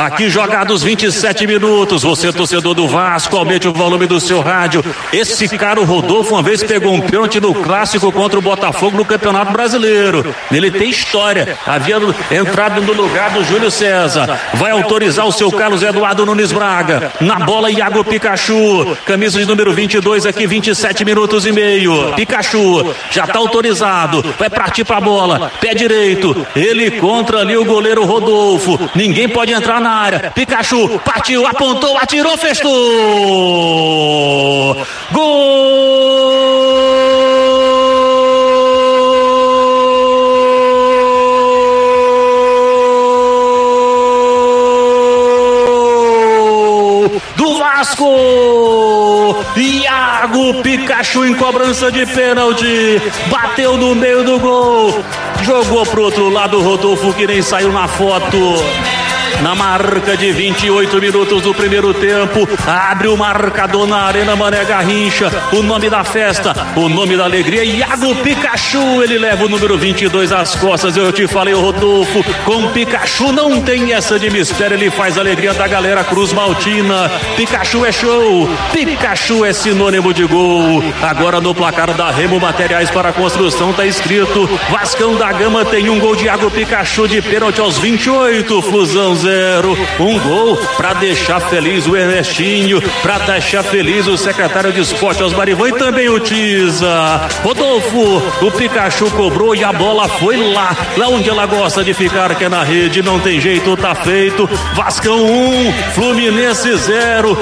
Aqui jogados 27 minutos. Você, torcedor do Vasco, aumente o volume do seu rádio. Esse cara, o Rodolfo, uma vez pegou um pênalti no clássico contra o Botafogo no Campeonato Brasileiro. Ele tem história. Havia entrado no lugar do Júlio César. Vai autorizar o seu Carlos Eduardo Nunes Braga. Na bola, Iago Pikachu. Camisa de número 22 aqui, 27 minutos e meio. Pikachu já está autorizado. Vai partir para a bola. Pé direito. Ele contra ali o goleiro Rodolfo. Ninguém pode entrar na área. Pikachu partiu, apontou, atirou, festou. Gol do Vasco. Iago Pikachu em cobrança de pênalti. Bateu no meio do gol. Jogou pro outro lado Rodolfo que nem saiu na foto na marca de 28 minutos do primeiro tempo. Abre o marcador na Arena Mané Garrincha. O nome da festa, o nome da alegria. Iago Pikachu, ele leva o número 22 às costas. Eu te falei, Rodolfo, com Pikachu não tem essa de mistério. Ele faz a alegria da galera Cruz Maltina. Pikachu é show, Pikachu é sinônimo de gol. Agora no placar da Remo Materiais para Construção tá escrito: Vascão da Gama tem um gol de Iago Pikachu de pênalti aos 28. Fusão 0. Um gol para deixar feliz o Ernestinho, para deixar feliz o secretário de esporte Osmarivan e também o Tiza. Rodolfo, o Pikachu cobrou e a bola foi lá, lá onde ela gosta de ficar, que é na rede. Não tem jeito, tá feito. Vascão 1, um, Fluminense 0.